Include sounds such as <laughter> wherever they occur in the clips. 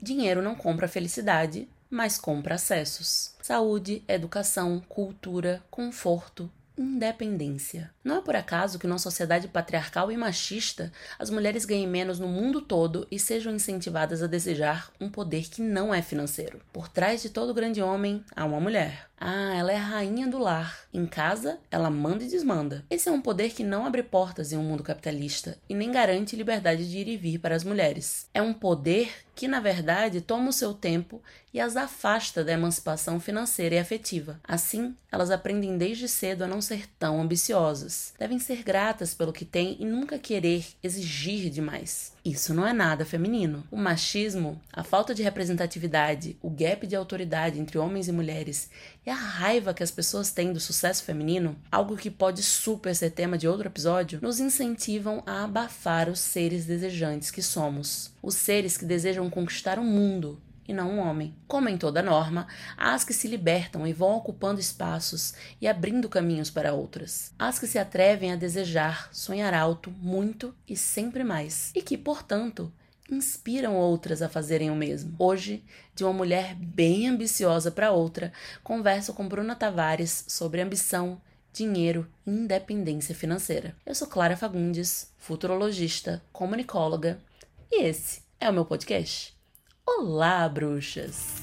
dinheiro não compra felicidade, mas compra acessos. Saúde, educação, cultura, conforto, independência. Não é por acaso que numa sociedade patriarcal e machista, as mulheres ganhem menos no mundo todo e sejam incentivadas a desejar um poder que não é financeiro. Por trás de todo grande homem há uma mulher. Ah, ela é a rainha do lar. Em casa, ela manda e desmanda. Esse é um poder que não abre portas em um mundo capitalista e nem garante liberdade de ir e vir para as mulheres. É um poder que, na verdade, toma o seu tempo e as afasta da emancipação financeira e afetiva. Assim, elas aprendem desde cedo a não ser tão ambiciosas. Devem ser gratas pelo que têm e nunca querer exigir demais. Isso não é nada feminino. O machismo, a falta de representatividade, o gap de autoridade entre homens e mulheres e a raiva que as pessoas têm do sucesso feminino, algo que pode super ser tema de outro episódio, nos incentivam a abafar os seres desejantes que somos. Os seres que desejam conquistar o mundo, e não um homem. Como em toda norma, há as que se libertam e vão ocupando espaços e abrindo caminhos para outras. As que se atrevem a desejar, sonhar alto, muito e sempre mais. E que, portanto, inspiram outras a fazerem o mesmo. Hoje, de uma mulher bem ambiciosa para outra, converso com Bruna Tavares sobre ambição, dinheiro e independência financeira. Eu sou Clara Fagundes, futurologista, comunicóloga, e esse é o meu podcast. Olá, bruxas!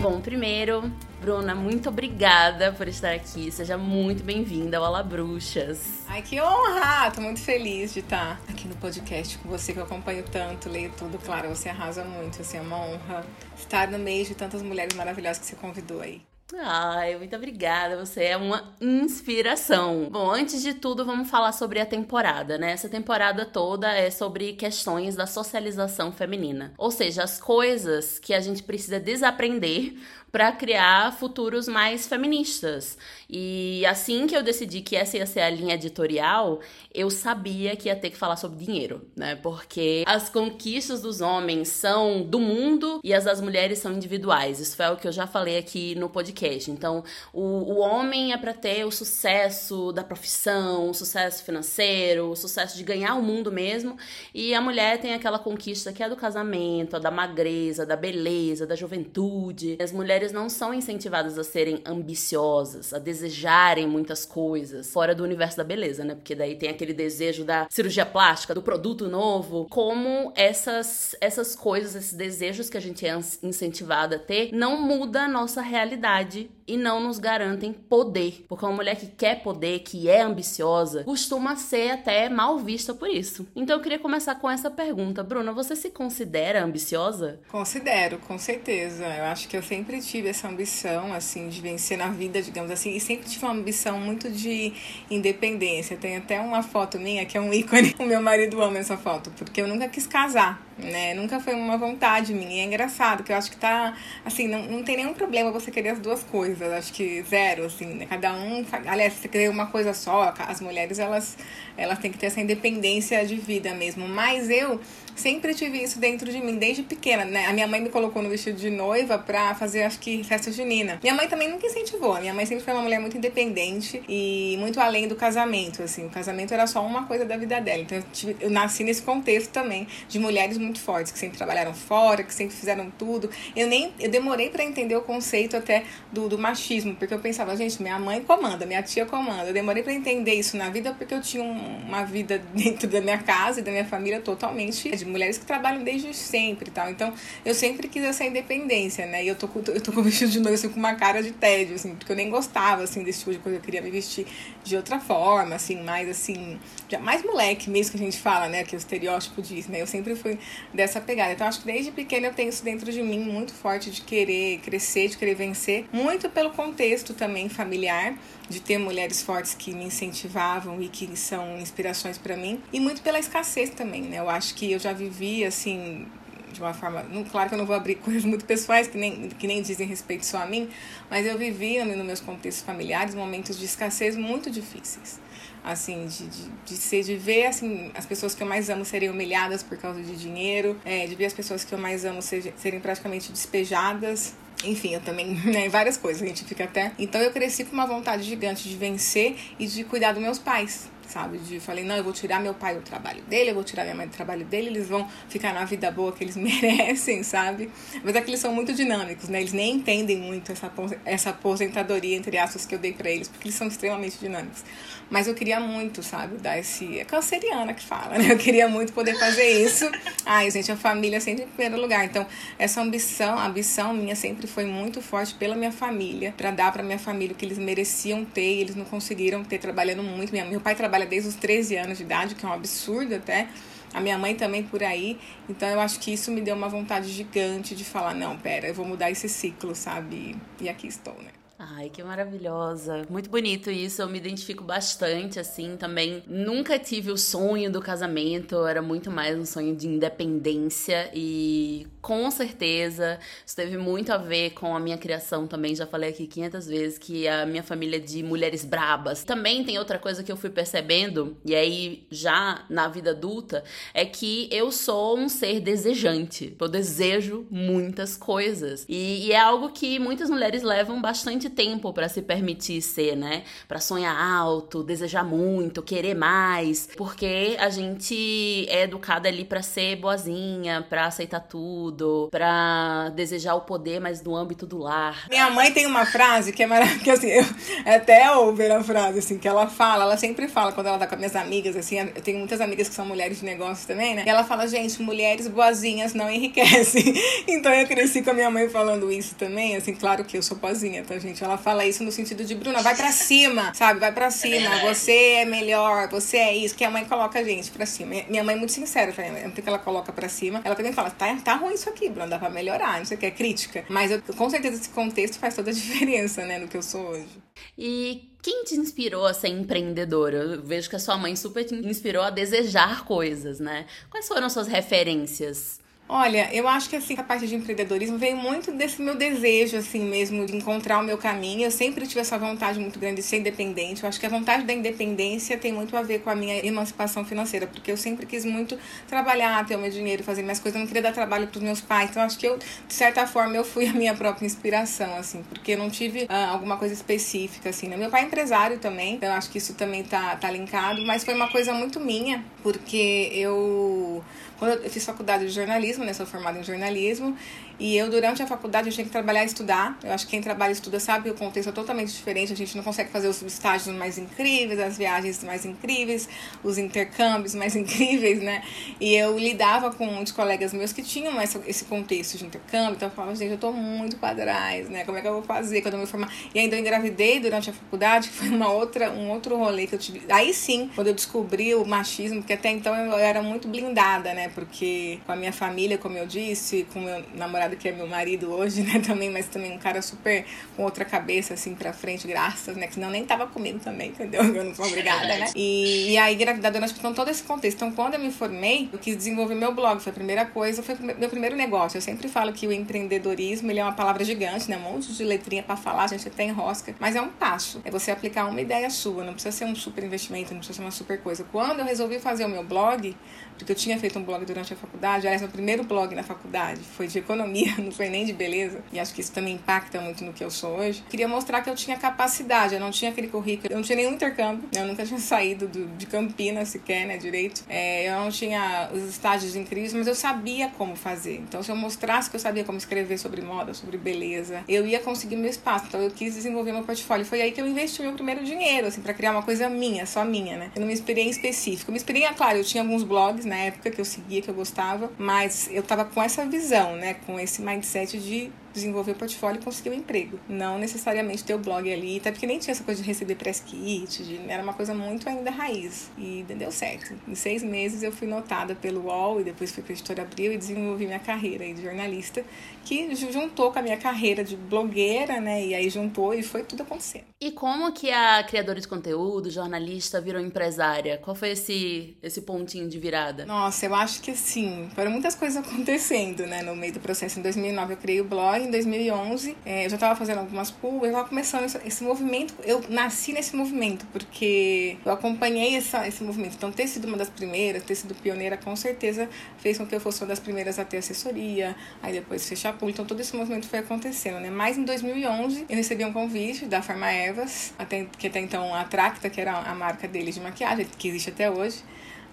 Bom, primeiro, Bruna, muito obrigada por estar aqui. Seja muito bem-vinda ao Olá Bruxas. Ai, que honra! Tô muito feliz de estar aqui no podcast com você, que eu acompanho tanto, leio tudo. Claro, você arrasa muito, assim, é uma honra estar no meio de tantas mulheres maravilhosas que você convidou aí. Ai, muito obrigada. Você é uma inspiração. Bom, antes de tudo, vamos falar sobre a temporada, né? Essa temporada toda é sobre questões da socialização feminina. Ou seja, as coisas que a gente precisa desaprender para criar futuros mais feministas. E assim que eu decidi que essa ia ser a linha editorial, eu sabia que ia ter que falar sobre dinheiro, né? Porque as conquistas dos homens são do mundo e as das mulheres são individuais. Isso foi o que eu já falei aqui no podcast. Então, o, o homem é para ter o sucesso da profissão, o sucesso financeiro, o sucesso de ganhar o mundo mesmo, e a mulher tem aquela conquista que é do casamento, a da magreza, da beleza, da juventude. As mulheres mulheres não são incentivadas a serem ambiciosas, a desejarem muitas coisas fora do universo da beleza, né? Porque daí tem aquele desejo da cirurgia plástica, do produto novo. Como essas, essas coisas, esses desejos que a gente é incentivada a ter, não muda a nossa realidade e não nos garantem poder. Porque uma mulher que quer poder, que é ambiciosa, costuma ser até mal vista por isso. Então eu queria começar com essa pergunta. Bruna, você se considera ambiciosa? Considero, com certeza. Eu acho que eu sempre tive essa ambição, assim, de vencer na vida, digamos assim, e sempre tive uma ambição muito de independência. Tem até uma foto minha que é um ícone. <laughs> O meu marido ama essa foto, porque eu nunca quis casar né? Nunca foi uma vontade minha. E é engraçado, que eu acho que tá, assim, não, não tem nenhum problema você querer as duas coisas. Acho que zero, assim, né? Cada um, aliás, você querer uma coisa só, as mulheres, elas, elas têm que ter essa independência de vida mesmo. Mas eu sempre tive isso dentro de mim, desde pequena, né? A minha mãe me colocou no vestido de noiva pra fazer, acho que, festa junina. Minha mãe também nunca incentivou. Minha mãe sempre foi uma mulher muito independente e muito além do casamento, assim. O casamento era só uma coisa da vida dela. Então eu, tive, eu nasci nesse contexto também de mulheres muito fortes, que sempre trabalharam fora, que sempre fizeram tudo. Eu nem eu demorei para entender o conceito até do, do machismo, porque eu pensava, gente, minha mãe comanda, minha tia comanda. Eu demorei para entender isso na vida porque eu tinha uma vida <laughs> dentro da minha casa e da minha família totalmente de mulheres que trabalham desde sempre e tal. Então, eu sempre quis essa independência, né? E eu tô, eu tô com vestido de noiva assim, com uma cara de tédio, assim, porque eu nem gostava, assim, desse tipo de coisa. Eu queria me vestir de outra forma, assim, mais, assim, já mais moleque mesmo que a gente fala, né? Que o estereótipo diz, né? Eu sempre fui dessa pegada. Então, acho que desde pequena eu tenho isso dentro de mim, muito forte, de querer crescer, de querer vencer. Muito pelo contexto também familiar, de ter mulheres fortes que me incentivavam e que são inspirações para mim. E muito pela escassez também, né? Eu acho que eu já vivi, assim, de uma forma. Não, claro que eu não vou abrir <laughs> coisas muito pessoais que nem, que nem dizem respeito só a mim, mas eu vivi nos meus contextos familiares momentos de escassez muito difíceis assim, de, de, de, ser, de ver, assim, as pessoas que eu mais amo serem humilhadas por causa de dinheiro, é, de ver as pessoas que eu mais amo ser, serem praticamente despejadas. Enfim, eu também, <laughs> né, várias coisas, a gente fica até. Então eu cresci com uma vontade gigante de vencer e de cuidar dos meus pais sabe? De falei, não, eu vou tirar meu pai do trabalho dele, eu vou tirar minha mãe do trabalho dele, eles vão ficar na vida boa que eles <laughs> merecem, sabe? Mas é que eles são muito dinâmicos, né? Eles nem entendem muito essa, essa aposentadoria, entre aspas, que eu dei para eles, porque eles são extremamente dinâmicos. Mas eu queria muito, sabe, dar esse. É canceriana que fala, né? Eu queria muito poder fazer isso. Ai, gente, a família sempre em primeiro lugar. Então, essa ambição, a ambição minha sempre foi muito forte pela minha família, para dar para minha família o que eles mereciam ter e eles não conseguiram ter trabalhando muito. Meu pai trabalha desde os 13 anos de idade, que é um absurdo até. A minha mãe também por aí. Então eu acho que isso me deu uma vontade gigante de falar, não, pera, eu vou mudar esse ciclo, sabe? E aqui estou, né? Ai, que maravilhosa. Muito bonito isso. Eu me identifico bastante, assim, também. Nunca tive o sonho do casamento, era muito mais um sonho de independência. E com certeza isso teve muito a ver com a minha criação também. Já falei aqui 500 vezes que a minha família é de mulheres brabas. Também tem outra coisa que eu fui percebendo, e aí já na vida adulta, é que eu sou um ser desejante. Eu desejo muitas coisas. E, e é algo que muitas mulheres levam bastante tempo para se permitir ser, né? Para sonhar alto, desejar muito, querer mais, porque a gente é educada ali para ser boazinha, para aceitar tudo, para desejar o poder, mas no âmbito do lar. Minha mãe tem uma frase que é maravilhosa, <laughs> assim, eu até ouvir a frase assim que ela fala, ela sempre fala quando ela tá com minhas amigas, assim, eu tenho muitas amigas que são mulheres de negócio também, né? E ela fala, gente, mulheres boazinhas não enriquecem. <laughs> então eu cresci com a minha mãe falando isso também, assim, claro que eu sou boazinha, tá, gente? Ela fala isso no sentido de, Bruna, vai para cima, sabe? Vai para cima. Você é melhor, você é isso. Que a mãe coloca a gente pra cima. Minha mãe é muito sincera, não que ela coloca pra cima. Ela também fala, tá, tá ruim isso aqui, Bruna, dá pra melhorar. Não sei o que, é crítica. Mas eu, com certeza esse contexto faz toda a <laughs> diferença, né, no que eu sou hoje. E quem te inspirou a ser empreendedora? Eu vejo que a sua mãe super te inspirou a desejar coisas, né? Quais foram suas referências? Olha, eu acho que assim, a parte de empreendedorismo veio muito desse meu desejo, assim mesmo, de encontrar o meu caminho. Eu sempre tive essa vontade muito grande de ser independente. Eu acho que a vontade da independência tem muito a ver com a minha emancipação financeira, porque eu sempre quis muito trabalhar, ter o meu dinheiro, fazer minhas coisas. Eu não queria dar trabalho para os meus pais. Então, acho que eu, de certa forma, eu fui a minha própria inspiração, assim, porque eu não tive ah, alguma coisa específica, assim. Né? Meu pai é empresário também, então eu acho que isso também tá, tá linkado, mas foi uma coisa muito minha, porque eu quando eu fiz faculdade de jornalismo, né, sou formada em jornalismo, e eu, durante a faculdade, eu tinha que trabalhar e estudar. Eu acho que quem trabalha e estuda sabe que o contexto é totalmente diferente. A gente não consegue fazer os estágios mais incríveis, as viagens mais incríveis, os intercâmbios mais <laughs> incríveis, né? E eu lidava com muitos colegas meus que tinham essa, esse contexto de intercâmbio. Então eu falava, gente, eu tô muito para trás, né? Como é que eu vou fazer quando eu me formar? E ainda eu engravidei durante a faculdade, que <laughs> foi uma outra, um outro rolê que eu tive. Aí sim, quando eu descobri o machismo, porque até então eu era muito blindada, né? Porque com a minha família, como eu disse, com meu namorado que é meu marido hoje, né, <laughs> também, mas também um cara super com outra cabeça, assim, pra frente, graças, né, que senão nem tava comigo também, <laughs> entendeu? Eu não sou obrigada, né? E, e aí, engravidada, nós então todo esse contexto. Então, quando eu me formei, eu quis desenvolver meu blog, foi a primeira coisa, foi meu primeiro negócio. Eu sempre falo que o empreendedorismo, ele é uma palavra gigante, né, um monte de letrinha para falar, a gente até enrosca, mas é um passo, é você aplicar uma ideia sua, não precisa ser um super investimento, não precisa ser uma super coisa. Quando eu resolvi fazer o meu blog, porque eu tinha feito um blog durante a faculdade, aliás, meu primeiro blog na faculdade foi de economia, <laughs> não foi nem de beleza, e acho que isso também impacta muito no que eu sou hoje. Queria mostrar que eu tinha capacidade, eu não tinha aquele currículo, eu não tinha nenhum intercâmbio, né? eu nunca tinha <laughs> saído do, de Campinas sequer, né, direito. É, eu não tinha os estágios incríveis, mas eu sabia como fazer. Então, se eu mostrasse que eu sabia como escrever sobre moda, sobre beleza, eu ia conseguir meu espaço. Então, eu quis desenvolver meu portfólio. Foi aí que eu investi meu primeiro dinheiro, assim, para criar uma coisa minha, só minha, né? Eu não me inspirei em específico. Eu me inspirei, é claro, eu tinha alguns blogs na época que eu seguia, que eu gostava, mas eu tava com essa visão, né? Com esse mindset de desenvolver o portfólio e conseguir um emprego. Não necessariamente ter o blog ali, até porque nem tinha essa coisa de receber press kit, de, era uma coisa muito ainda raiz. E deu certo. Em seis meses eu fui notada pelo UOL e depois fui para a Editora Abril e desenvolvi minha carreira de jornalista, que juntou com a minha carreira de blogueira, né? E aí juntou e foi tudo acontecendo. E como que a criadora de conteúdo, jornalista, virou empresária? Qual foi esse, esse pontinho de virada? Nossa, eu acho que assim, foram muitas coisas acontecendo, né, no meio do processo. Em 2009 eu criei o blog, em 2011 é, eu já estava fazendo algumas eu estava começando esse, esse, movimento, eu nasci nesse movimento, porque eu acompanhei essa, esse movimento. Então, ter sido uma das primeiras, ter sido pioneira, com certeza fez com que eu fosse uma das primeiras a ter assessoria, aí depois fechar público. Então, todo esse movimento foi acontecendo, né. Mas em 2011 eu recebi um convite da Farma Evas, até, que até então a Tracta, que era a marca deles de maquiagem, que existe até hoje,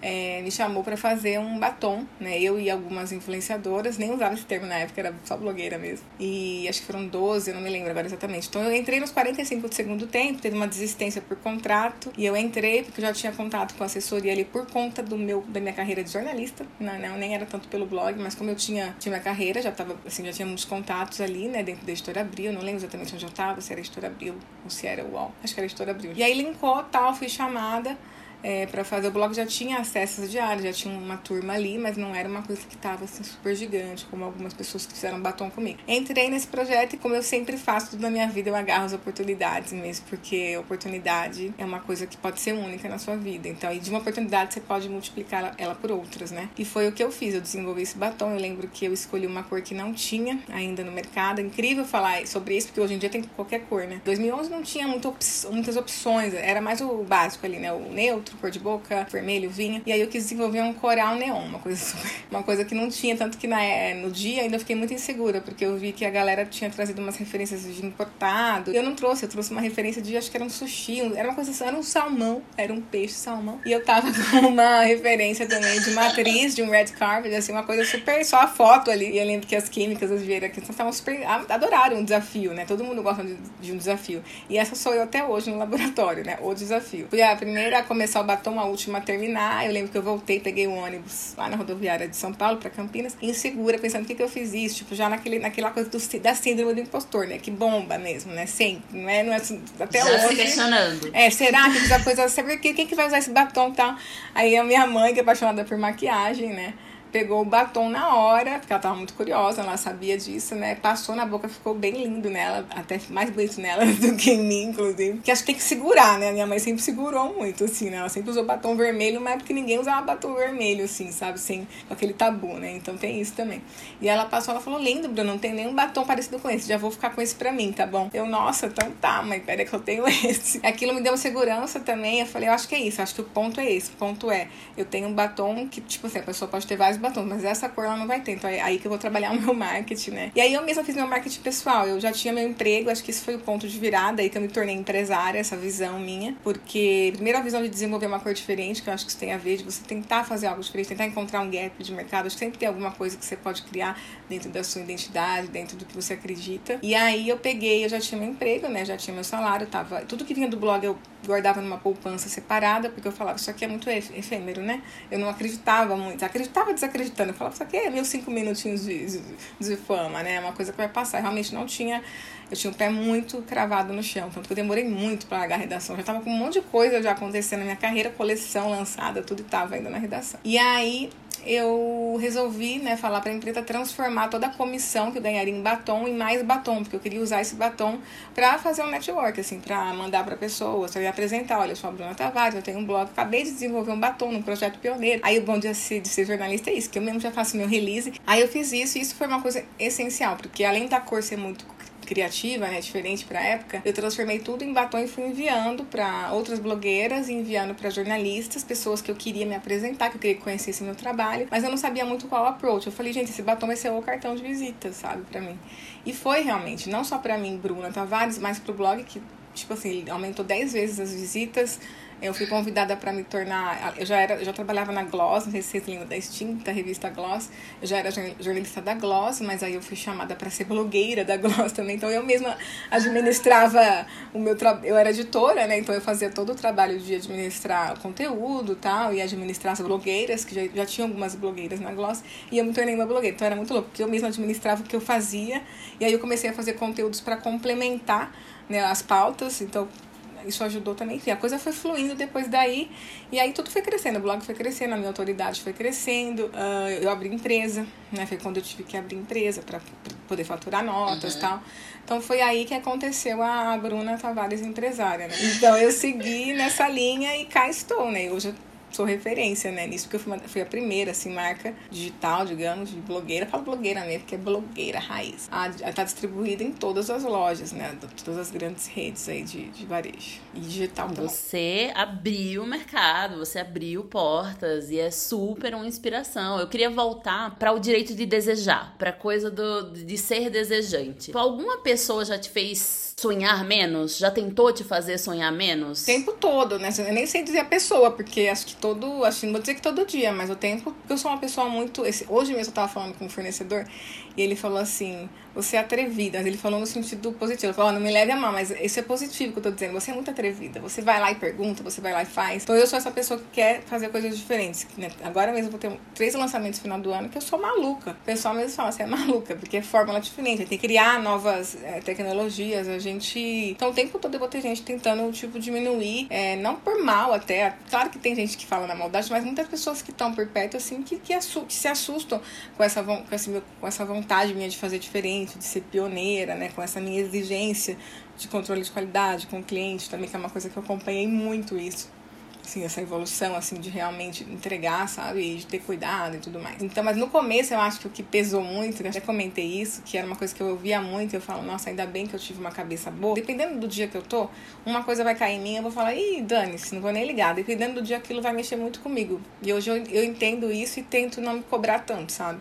é, me chamou para fazer um batom, né? Eu e algumas influenciadoras, nem usava esse termo na época, era só blogueira mesmo. E acho que foram 12, eu não me lembro agora exatamente. Então eu entrei nos 45 do segundo tempo, teve uma desistência por contrato, e eu entrei porque eu já tinha contato com assessoria ali por conta do meu da minha carreira de jornalista. Não, não nem era tanto pelo blog, mas como eu tinha, tinha minha carreira, já tava assim, já tinha muitos contatos ali, né, dentro da editora Abril, não lembro exatamente onde eu tava, se era editora Abril ou se era o UOL. Acho que era editora Abril. E aí linkou tal, fui chamada é, para fazer o blog já tinha acessos diários, já tinha uma turma ali, mas não era uma coisa que estava assim, super gigante, como algumas pessoas que fizeram batom comigo. Entrei nesse projeto e, como eu sempre faço tudo na minha vida, eu agarro as oportunidades mesmo, porque oportunidade é uma coisa que pode ser única na sua vida. Então, e de uma oportunidade você pode multiplicar ela por outras, né? E foi o que eu fiz, eu desenvolvi esse batom. Eu lembro que eu escolhi uma cor que não tinha ainda no mercado. É incrível falar sobre isso, porque hoje em dia tem qualquer cor, né? 2011 não tinha op muitas opções, era mais o básico ali, né? O neutro cor de boca, vermelho, vinho. E aí eu quis desenvolver um coral neon, uma coisa super, <laughs> uma coisa que não tinha, tanto que na, é, no dia ainda fiquei muito insegura, porque eu vi que a galera tinha trazido umas referências de importado. Eu não trouxe, eu trouxe uma referência de, acho que era um sushi, era uma coisa assim, era um salmão, era um peixe salmão. E eu tava <laughs> com uma referência também de uma atriz, de um red carpet, assim, uma coisa super, só a foto ali. E eu lembro que as químicas, as vieiras aqui, estavam super, adoraram um desafio, né? Todo mundo gosta de, de um desafio. E essa sou eu até hoje no laboratório, né? O desafio. Fui a primeira a começar batom, a última a terminar. Eu lembro que eu voltei, peguei o ônibus lá na rodoviária de São Paulo para Campinas, insegura, pensando o que, que eu fiz isso, tipo, já naquele, naquela coisa do, da síndrome do impostor, né? Que bomba mesmo, né? Sempre, não é? Não é até já hoje. Se questionando. É, será que essa coisa, sabe quem que vai usar esse batom e tal? Aí a minha mãe, que é apaixonada por maquiagem, né? Pegou o batom na hora, porque ela tava muito curiosa, ela sabia disso, né? Passou na boca, ficou bem lindo nela, até mais bonito nela <laughs> do que em mim, inclusive. Que acho que tem que segurar, né? Minha mãe sempre segurou muito, assim, né? Ela sempre usou batom vermelho, mas é porque ninguém usava batom vermelho, assim, sabe? Sem aquele tabu, né? Então tem isso também. E ela passou, ela falou, lindo, Bruno, não tem nenhum batom parecido com esse, já vou ficar com esse pra mim, tá bom? Eu, nossa, então tá, mãe, pera que eu tenho <laughs> esse. Aquilo me deu segurança também, eu falei, eu acho que é isso, acho que o ponto é esse, o ponto é, eu tenho um batom que, tipo assim, a pessoa pode ter vários batons, mas essa cor ela não vai ter. Então é aí que eu vou trabalhar o meu marketing, né? E aí eu mesma fiz meu marketing pessoal. Eu já tinha meu emprego, acho que isso foi o ponto de virada aí que eu me tornei empresária, essa visão minha. Porque, primeiro, a visão de desenvolver uma cor diferente, que eu acho que isso tem a ver, de você tentar fazer algo diferente, tentar encontrar um gap de mercado. Acho que sempre tem alguma coisa que você pode criar dentro da sua identidade, dentro do que você acredita. E aí eu peguei, eu já tinha meu emprego, né? Já tinha meu salário, tava. Tudo que vinha do blog eu guardava numa poupança separada, porque eu falava, isso aqui é muito efêmero, né? Eu não acreditava muito. Acreditava desacreditando. Eu falava, isso aqui é meus cinco minutinhos de, de, fama, né? É uma coisa que vai passar. Eu realmente não tinha. Eu tinha o pé muito cravado no chão, tanto que eu demorei muito para largar a redação. Eu já tava com um monte de coisa já acontecendo na minha carreira, coleção lançada, tudo e tava ainda na redação. E aí eu resolvi, né, falar para a empresa transformar toda a comissão que eu ganharia em batom em mais batom, porque eu queria usar esse batom para fazer um network, assim, para mandar para pessoas, para me apresentar, olha, eu sou a Bruna Tavares, eu tenho um blog, acabei de desenvolver um batom num projeto pioneiro. Aí o bom de ser, de ser jornalista é isso, que eu mesmo já faço meu release. Aí eu fiz isso e isso foi uma coisa essencial, porque além da cor ser muito criativa, né, diferente para época, eu transformei tudo em batom e fui enviando para outras blogueiras, enviando para jornalistas, pessoas que eu queria me apresentar, que eu queria que conhecessem meu trabalho, mas eu não sabia muito qual approach. Eu falei, gente, esse batom vai ser o cartão de visita, sabe, para mim. E foi realmente, não só para mim, Bruna Tavares, mas pro blog que tipo assim, aumentou 10 vezes as visitas, Eu fui convidada para me tornar. Eu já era, eu já trabalhava na Gloss, não sei se vocês lembram da extinta revista Gloss. Eu já era jornalista da Gloss, mas aí eu fui chamada para ser blogueira da Gloss <laughs> também. Então eu mesma administrava o meu trabalho. Eu era editora, né? Então eu fazia todo o trabalho de administrar conteúdo tal, e administrar as blogueiras, que já, já tinha algumas blogueiras na Gloss, e eu me tornei uma blogueira. Então era muito louco, porque eu mesma administrava o que eu fazia, e aí eu comecei a fazer conteúdos para complementar né, as pautas. Então isso ajudou também. Enfim, a coisa foi fluindo depois daí. E aí tudo foi crescendo. O blog foi crescendo, a minha autoridade foi crescendo. Uh, eu abri empresa, né? Foi quando eu tive que abrir empresa para poder faturar notas e uhum. tal. Então foi aí que aconteceu a Bruna Tavares empresária, né? Então eu segui <laughs> nessa linha e cá estou, né? Hoje eu sou referência, né, nisso, porque eu fui, uma, fui a primeira, assim, marca digital, digamos, de blogueira. Falo blogueira mesmo, porque é blogueira raiz. A, a, tá distribuída em todas as lojas, né, todas as grandes redes aí de, de varejo. E digital também. Você abriu o mercado, você abriu portas e é super uma inspiração. Eu queria voltar para o direito de desejar, para coisa do, de ser desejante. Alguma pessoa já te fez sonhar menos? Já tentou te fazer sonhar menos? O tempo todo, né? Eu nem sei dizer a pessoa, porque acho que todo, que não vou dizer que todo dia, mas o tempo, porque eu sou uma pessoa muito, esse, hoje mesmo eu tava falando com um fornecedor e ele falou assim: você é atrevida. Ele falou no sentido positivo. Ele falou: oh, não me leve a mal, mas isso é positivo que eu tô dizendo. Você é muito atrevida. Você vai lá e pergunta, você vai lá e faz. Então eu sou essa pessoa que quer fazer coisas diferentes. Né? Agora mesmo vou ter três lançamentos no final do ano que eu sou maluca. O pessoal mesmo fala: você é maluca, porque é fórmula diferente. A gente tem que criar novas é, tecnologias. A gente. Então o tempo todo eu vou ter gente tentando, tipo, diminuir. É, não por mal até. Claro que tem gente que fala na maldade, mas muitas pessoas que estão por perto, assim, que, que, que se assustam com essa, com, esse, com essa vontade minha de fazer diferente, de ser pioneira, né, com essa minha exigência de controle de qualidade com o cliente também, que é uma coisa que eu acompanhei muito isso. Assim, essa evolução, assim, de realmente entregar, sabe? E de ter cuidado e tudo mais. Então, mas no começo eu acho que o que pesou muito, eu até comentei isso, que era uma coisa que eu ouvia muito, eu falo, nossa, ainda bem que eu tive uma cabeça boa. Dependendo do dia que eu tô, uma coisa vai cair em mim, eu vou falar, ih, dane-se, não vou nem ligar. Dependendo do dia, aquilo vai mexer muito comigo. E hoje eu, eu entendo isso e tento não me cobrar tanto, sabe?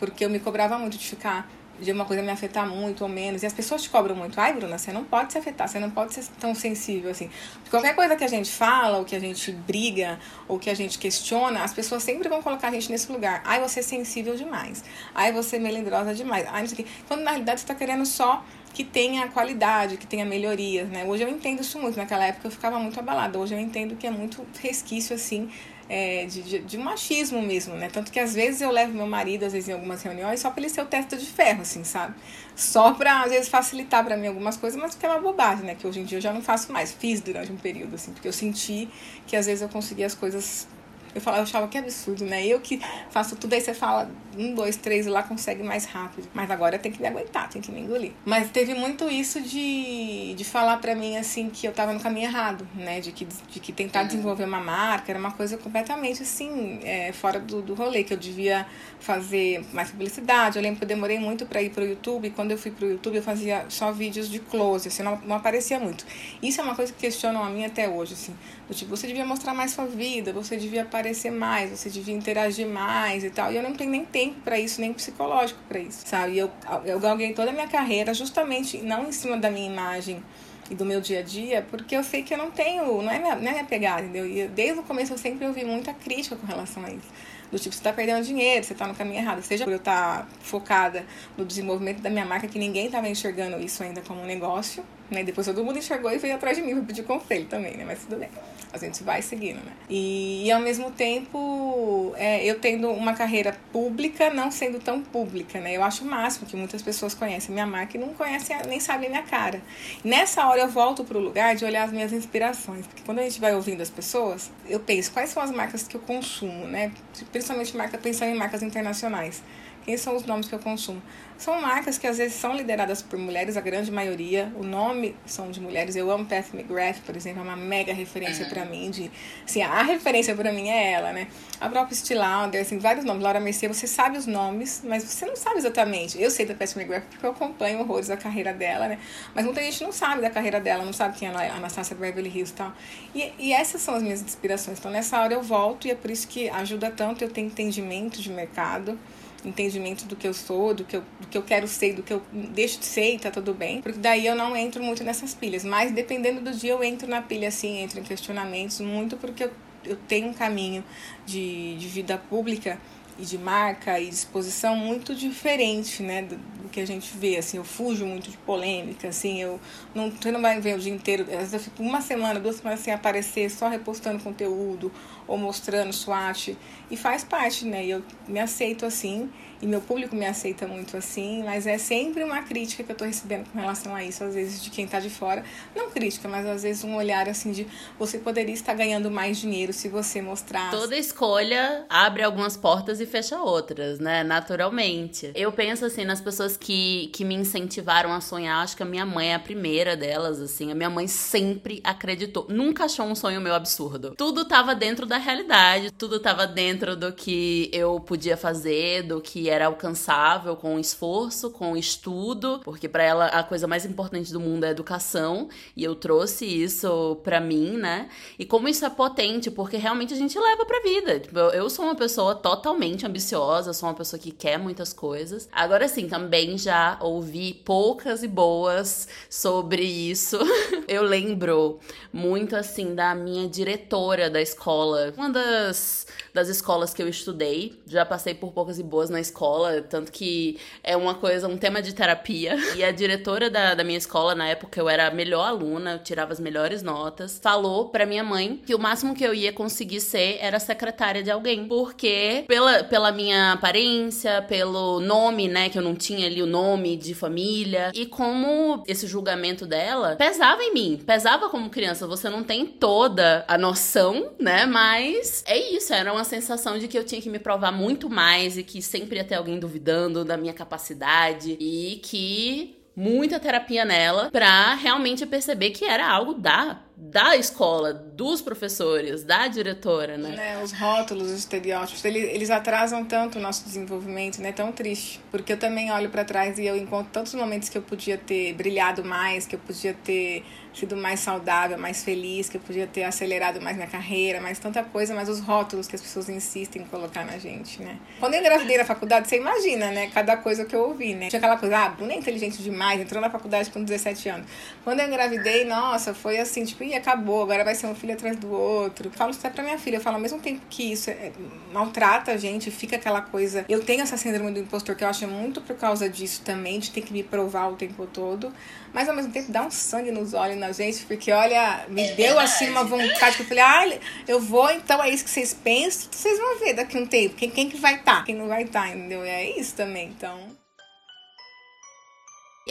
porque eu me cobrava muito de ficar de uma coisa me afetar muito ou menos. E as pessoas te cobram muito. Ai, Bruna, você não pode se afetar, você não pode ser tão sensível assim. Porque qualquer coisa que a gente fala, ou que a gente briga, ou que a gente questiona, as pessoas sempre vão colocar a gente nesse lugar. Ai, você é sensível demais. Ai, você é melindrosa demais. Ai, não sei o quê. Quando na realidade você está querendo só que tenha qualidade, que tenha melhorias, né? Hoje eu entendo isso muito. Naquela época eu ficava muito abalada. Hoje eu entendo que é muito resquício, assim, é, de, de, de, machismo mesmo, né? Tanto que às vezes eu levo meu marido, às vezes em algumas reuniões, só pra ele ser o testa de ferro, assim, sabe? Só pra, às vezes, facilitar para mim algumas coisas, mas que é uma bobagem, né? Que hoje em dia eu já não faço mais. Fiz durante um período, assim, porque eu senti que às vezes eu conseguia as coisas eu, falava, eu achava que absurdo, né? Eu que faço tudo, aí você fala um, dois, três e lá consegue mais rápido. Mas agora tem que me aguentar, tem que me engolir. Mas teve muito isso de, de falar pra mim, assim, que eu tava no caminho errado, né? De que, de que tentar desenvolver uma marca era uma coisa completamente, assim, é, fora do, do rolê, que eu devia fazer mais publicidade. Eu lembro que eu demorei muito para ir pro YouTube. Quando eu fui pro YouTube, eu fazia só vídeos de close, assim, não, não aparecia muito. Isso é uma coisa que questionam a mim até hoje, assim. Do tipo, você devia mostrar mais sua vida, você devia aparecer mais, você devia interagir mais e tal. E eu não tenho nem tempo para isso, nem psicológico para isso, sabe? E eu, eu galguei toda a minha carreira justamente não em cima da minha imagem e do meu dia a dia, porque eu sei que eu não tenho, não é minha, não é minha pegada, entendeu? E desde o começo eu sempre ouvi muita crítica com relação a isso. Do tipo, você tá perdendo dinheiro, você tá no caminho errado. Seja por eu estar tá focada no desenvolvimento da minha marca, que ninguém tava enxergando isso ainda como um negócio, né? Depois todo mundo enxergou e veio atrás de mim pra pedir conselho também, né? Mas tudo bem. A gente vai seguindo, né? E, e ao mesmo tempo, é, eu tendo uma carreira pública, não sendo tão pública, né? Eu acho o máximo que muitas pessoas conhecem minha marca e não conhecem, nem sabem minha cara. Nessa hora eu volto pro lugar de olhar as minhas inspirações. Porque quando a gente vai ouvindo as pessoas, eu penso quais são as marcas que eu consumo, né? Principalmente marca, pensando em marcas internacionais. Quem são os nomes que eu consumo? São marcas que às vezes são lideradas por mulheres, a grande maioria. O nome são de mulheres. Eu amo Beth McGrath, por exemplo, é uma mega referência para mim. De, assim, a referência para mim é ela, né? A própria Steel Lauder, assim, vários nomes. Laura Mercier, você sabe os nomes, mas você não sabe exatamente. Eu sei da Beth McGrath porque eu acompanho horrores a carreira dela, né? Mas muita gente não sabe da carreira dela, não sabe quem ela é, a Anastasia Beverly Hills e tal. E, e essas são as minhas inspirações. Então, nessa hora eu volto e é por isso que ajuda tanto eu ter entendimento de mercado entendimento do que eu sou, do que eu, do que eu quero ser, do que eu deixo de ser e tá tudo bem. Porque daí eu não entro muito nessas pilhas. Mas dependendo do dia eu entro na pilha assim, entro em questionamentos, muito porque eu, eu tenho um caminho de, de vida pública e de marca e disposição muito diferente, né, do, do, que a gente vê, assim, eu fujo muito de polêmica, assim, eu não, você não vai ver o dia inteiro, eu fico uma semana, duas semanas sem aparecer, só repostando conteúdo ou mostrando SWAT, e faz parte, né, eu me aceito assim, e meu público me aceita muito assim, mas é sempre uma crítica que eu tô recebendo com relação a isso, às vezes de quem tá de fora. Não crítica, mas às vezes um olhar assim de você poderia estar ganhando mais dinheiro se você mostrar. Toda escolha abre algumas portas e fecha outras, né? Naturalmente. Eu penso assim nas pessoas que, que me incentivaram a sonhar, acho que a minha mãe é a primeira delas, assim. A minha mãe sempre acreditou, nunca achou um sonho meu absurdo. Tudo tava dentro da realidade, tudo tava dentro do que eu podia fazer, do que era alcançável com esforço, com estudo, porque para ela a coisa mais importante do mundo é a educação, e eu trouxe isso para mim, né? E como isso é potente, porque realmente a gente leva pra vida. Tipo, eu sou uma pessoa totalmente ambiciosa, sou uma pessoa que quer muitas coisas. Agora sim, também já ouvi poucas e boas sobre isso. <laughs> eu lembro muito assim da minha diretora da escola, uma das das escolas que eu estudei. Já passei por poucas e boas na escola, tanto que é uma coisa, um tema de terapia. <laughs> E a diretora da, da minha escola, na época eu era a melhor aluna, eu tirava as melhores notas, falou pra minha mãe que o máximo que eu ia conseguir ser era secretária de alguém. Porque pela, pela minha aparência, pelo nome, né, que eu não tinha ali o nome de família, e como esse julgamento dela pesava em mim, pesava como criança. Você não tem toda a noção, né, mas é isso, era uma uma sensação de que eu tinha que me provar muito mais e que sempre ia ter alguém duvidando da minha capacidade e que muita terapia nela para realmente perceber que era algo da da escola, dos professores, da diretora, né? né os rótulos, os estereótipos, eles, eles atrasam tanto o nosso desenvolvimento, né? Tão triste. Porque eu também olho para trás e eu encontro tantos momentos que eu podia ter brilhado mais, que eu podia ter sido mais saudável, mais feliz, que eu podia ter acelerado mais minha carreira, mais tanta coisa, mas os rótulos que as pessoas insistem em colocar na gente, né? Quando eu engravidei na faculdade, você imagina, né? Cada coisa que eu ouvi, né? Tinha aquela coisa, ah, Bruna é inteligente demais, entrou na faculdade com 17 anos. Quando eu engravidei, nossa, foi assim, tipo, e acabou, agora vai ser um filho atrás do outro. Eu falo isso até pra minha filha, eu falo ao mesmo tempo que isso é, maltrata a gente, fica aquela coisa. Eu tenho essa síndrome do impostor que eu acho muito por causa disso também, de ter que me provar o tempo todo mas ao mesmo tempo dá um sangue nos olhos na gente, porque olha, me é deu assim uma vontade que eu falei, ah, eu vou, então é isso que vocês pensam, vocês vão ver daqui a um tempo, quem, quem que vai estar, tá, quem não vai estar, tá, entendeu? É isso também, então.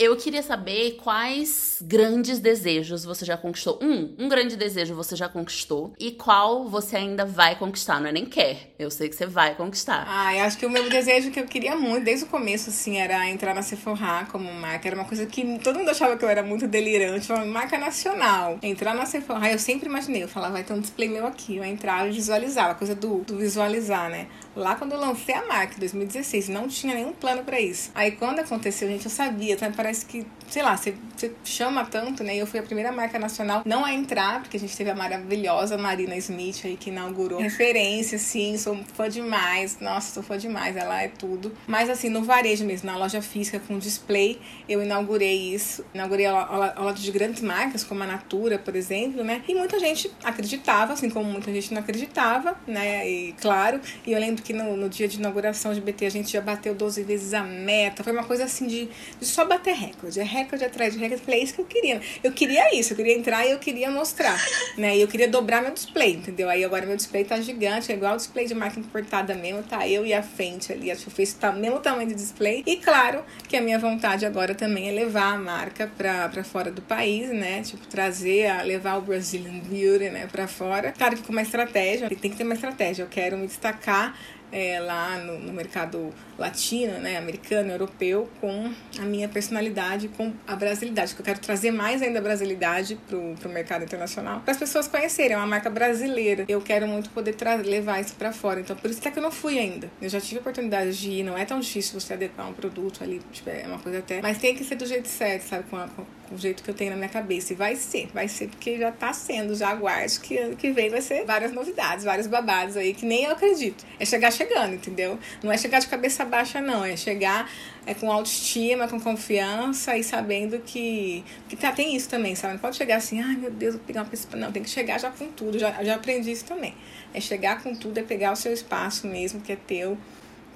Eu queria saber quais grandes desejos você já conquistou. Um, um grande desejo você já conquistou. E qual você ainda vai conquistar. Não é nem quer. Eu sei que você vai conquistar. Ah, eu acho que o meu desejo que eu queria muito, desde o começo, assim, era entrar na Sephora como marca. Era uma coisa que todo mundo achava que eu era muito delirante. Uma marca nacional. Entrar na Sephora, eu sempre imaginei. Eu falava, vai ter um display meu aqui. Eu entrar e visualizar. A coisa do, do visualizar, né? Lá quando eu lancei a marca, em 2016, não tinha nenhum plano para isso. Aí quando aconteceu, gente, eu sabia, então parece que, sei lá, você, você chama tanto, né? Eu fui a primeira marca nacional não a entrar, porque a gente teve a maravilhosa Marina Smith aí que inaugurou. Referência, sim, sou fã demais. Nossa, sou fã demais, ela é tudo. Mas assim, no varejo mesmo, na loja física com display, eu inaugurei isso. Inaugurei ao lado de grandes marcas, como a Natura, por exemplo, né? E muita gente acreditava, assim como muita gente não acreditava, né? E claro, e eu lembro que no, no dia de inauguração de BT a gente já bateu 12 vezes a meta. Foi uma coisa assim de, de só bater recorde. É recorde atrás de recorde. Falei, é isso que eu queria. Eu queria isso, eu queria entrar e eu queria mostrar. Né? E eu queria dobrar meu display, entendeu? Aí agora meu display tá gigante, é igual o display de máquina importada mesmo, tá eu e a frente ali. Acho que o mesmo tamanho de display. E claro que a minha vontade agora também é levar a marca pra, pra fora do país, né? Tipo, trazer, a, levar o Brazilian Beauty, né, pra fora. Claro que com uma estratégia, tem que ter uma estratégia. Eu quero me destacar é, lá no, no, mercado latino, né, americano, europeu, com a minha personalidade, com a brasilidade, que eu quero trazer mais ainda a brasilidade pro, pro mercado internacional, para as pessoas conhecerem, é uma marca brasileira. Eu quero muito poder levar isso para fora. Então, por isso é que eu não fui ainda. Eu já tive oportunidade de ir, não é tão difícil você adequar um produto ali, tipo, é uma coisa até. Mas tem que ser do jeito certo, sabe? Com a, com o jeito que eu tenho na minha cabeça. E vai ser, vai ser, porque já tá sendo, já aguarde que ano que vem vai ser várias novidades, vários babados aí, que nem eu acredito. É chegar chegando, entendeu? Não é chegar de cabeça baixa, não. É chegar é com autoestima, com confiança e sabendo que. Que tá, tem isso também, sabe? Não pode chegar assim, ai meu Deus, vou pegar uma pessoa. Não, tem que chegar já com tudo. Já, já aprendi isso também. É chegar com tudo, é pegar o seu espaço mesmo, que é teu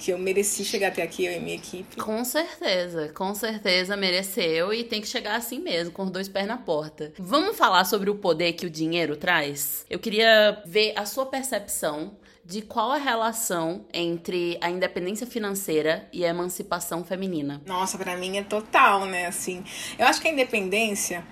que eu mereci chegar até aqui, eu e minha equipe. Com certeza, com certeza mereceu e tem que chegar assim mesmo, com os dois pés na porta. Vamos falar sobre o poder que o dinheiro traz? Eu queria ver a sua percepção de qual a relação entre a independência financeira e a emancipação feminina. Nossa, para mim é total, né? Assim, eu acho que a independência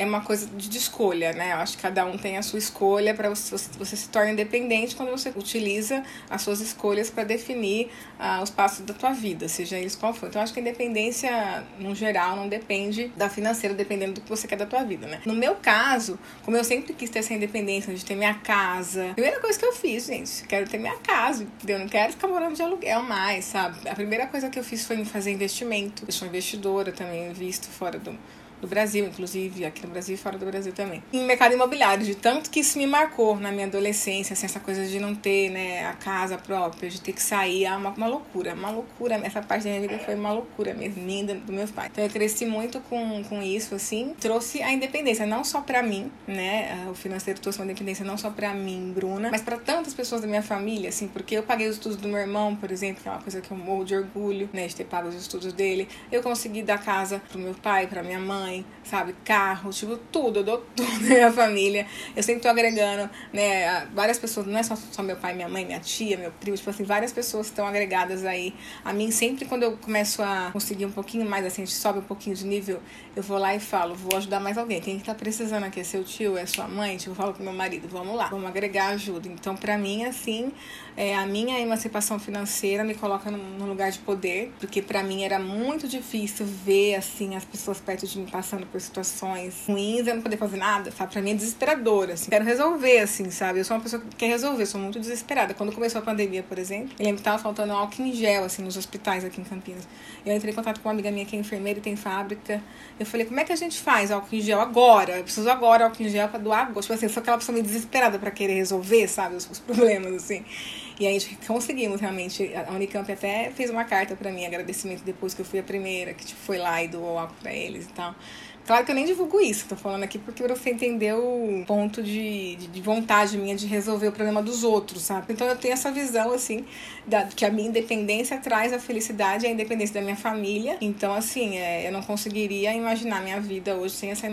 é uma coisa de escolha, né? Eu acho que cada um tem a sua escolha para você, você se torna independente quando você utiliza as suas escolhas para definir uh, os passos da tua vida, seja eles qual for. Então, eu acho que a independência, no geral, não depende da financeira, dependendo do que você quer da tua vida, né? No meu caso, como eu sempre quis ter essa independência de ter minha casa, a primeira coisa que eu fiz, gente, quero ter minha casa, entendeu? Eu não quero ficar morando de aluguel mais, sabe? A primeira coisa que eu fiz foi fazer investimento. Eu sou investidora também, invisto fora do do Brasil, inclusive, aqui no Brasil e fora do Brasil também. Em mercado imobiliário, de tanto que isso me marcou na minha adolescência, assim, essa coisa de não ter, né, a casa própria, de ter que sair, é uma, uma loucura, uma loucura. Essa parte da minha vida foi uma loucura mesmo, linda dos meus pais. Então eu cresci muito com, com isso, assim, trouxe a independência, não só para mim, né, o financeiro trouxe uma independência não só para mim, Bruna, mas para tantas pessoas da minha família, assim, porque eu paguei os estudos do meu irmão, por exemplo, que é uma coisa que eu morro de orgulho, né, de ter pago os estudos dele. Eu consegui dar casa pro meu pai, pra minha mãe, mãe, sabe? Carro, tipo, tudo, eu dou <laughs> tudo na minha família. Eu sempre tô agregando, né? Várias pessoas, não é só, só meu pai, minha mãe, minha tia, meu primo, tipo assim, várias pessoas estão agregadas aí a mim. Sempre quando eu começo a conseguir um pouquinho mais, assim, a gente sobe um pouquinho de nível, eu vou lá e falo, vou ajudar mais alguém. Quem tá precisando aqui é seu tio, é sua mãe? Tipo, eu falo pro meu marido, vamos lá, vamos agregar ajuda. Então, pra mim, assim, é, a minha emancipação financeira me coloca num lugar de poder, porque para mim era muito difícil ver, assim, as pessoas perto de mim passando por situações ruins, eu não poder fazer nada, sabe? Pra mim é desesperador, assim. Quero resolver, assim, sabe? Eu sou uma pessoa que quer resolver, sou muito desesperada. Quando começou a pandemia, por exemplo, eu lembro que tava faltando álcool em gel, assim, nos hospitais aqui em Campinas. Eu entrei em contato com uma amiga minha que é enfermeira e tem fábrica. Eu falei, como é que a gente faz álcool em gel agora? Eu preciso agora álcool em gel pra doar. Tipo assim, eu sou aquela pessoa meio desesperada pra querer resolver, sabe? Os problemas, assim. E aí conseguimos realmente. A Unicamp até fez uma carta para mim, agradecimento depois que eu fui a primeira, que tipo, foi lá e doou álcool pra eles e tal. Claro que eu nem divulgo isso, tô falando aqui porque você entendeu o ponto de, de, de, vontade minha de resolver o problema dos outros, sabe? Então eu tenho essa visão, assim, da, que a minha independência traz a felicidade e a independência da minha família. Então, assim, é, eu não conseguiria imaginar minha vida hoje sem essa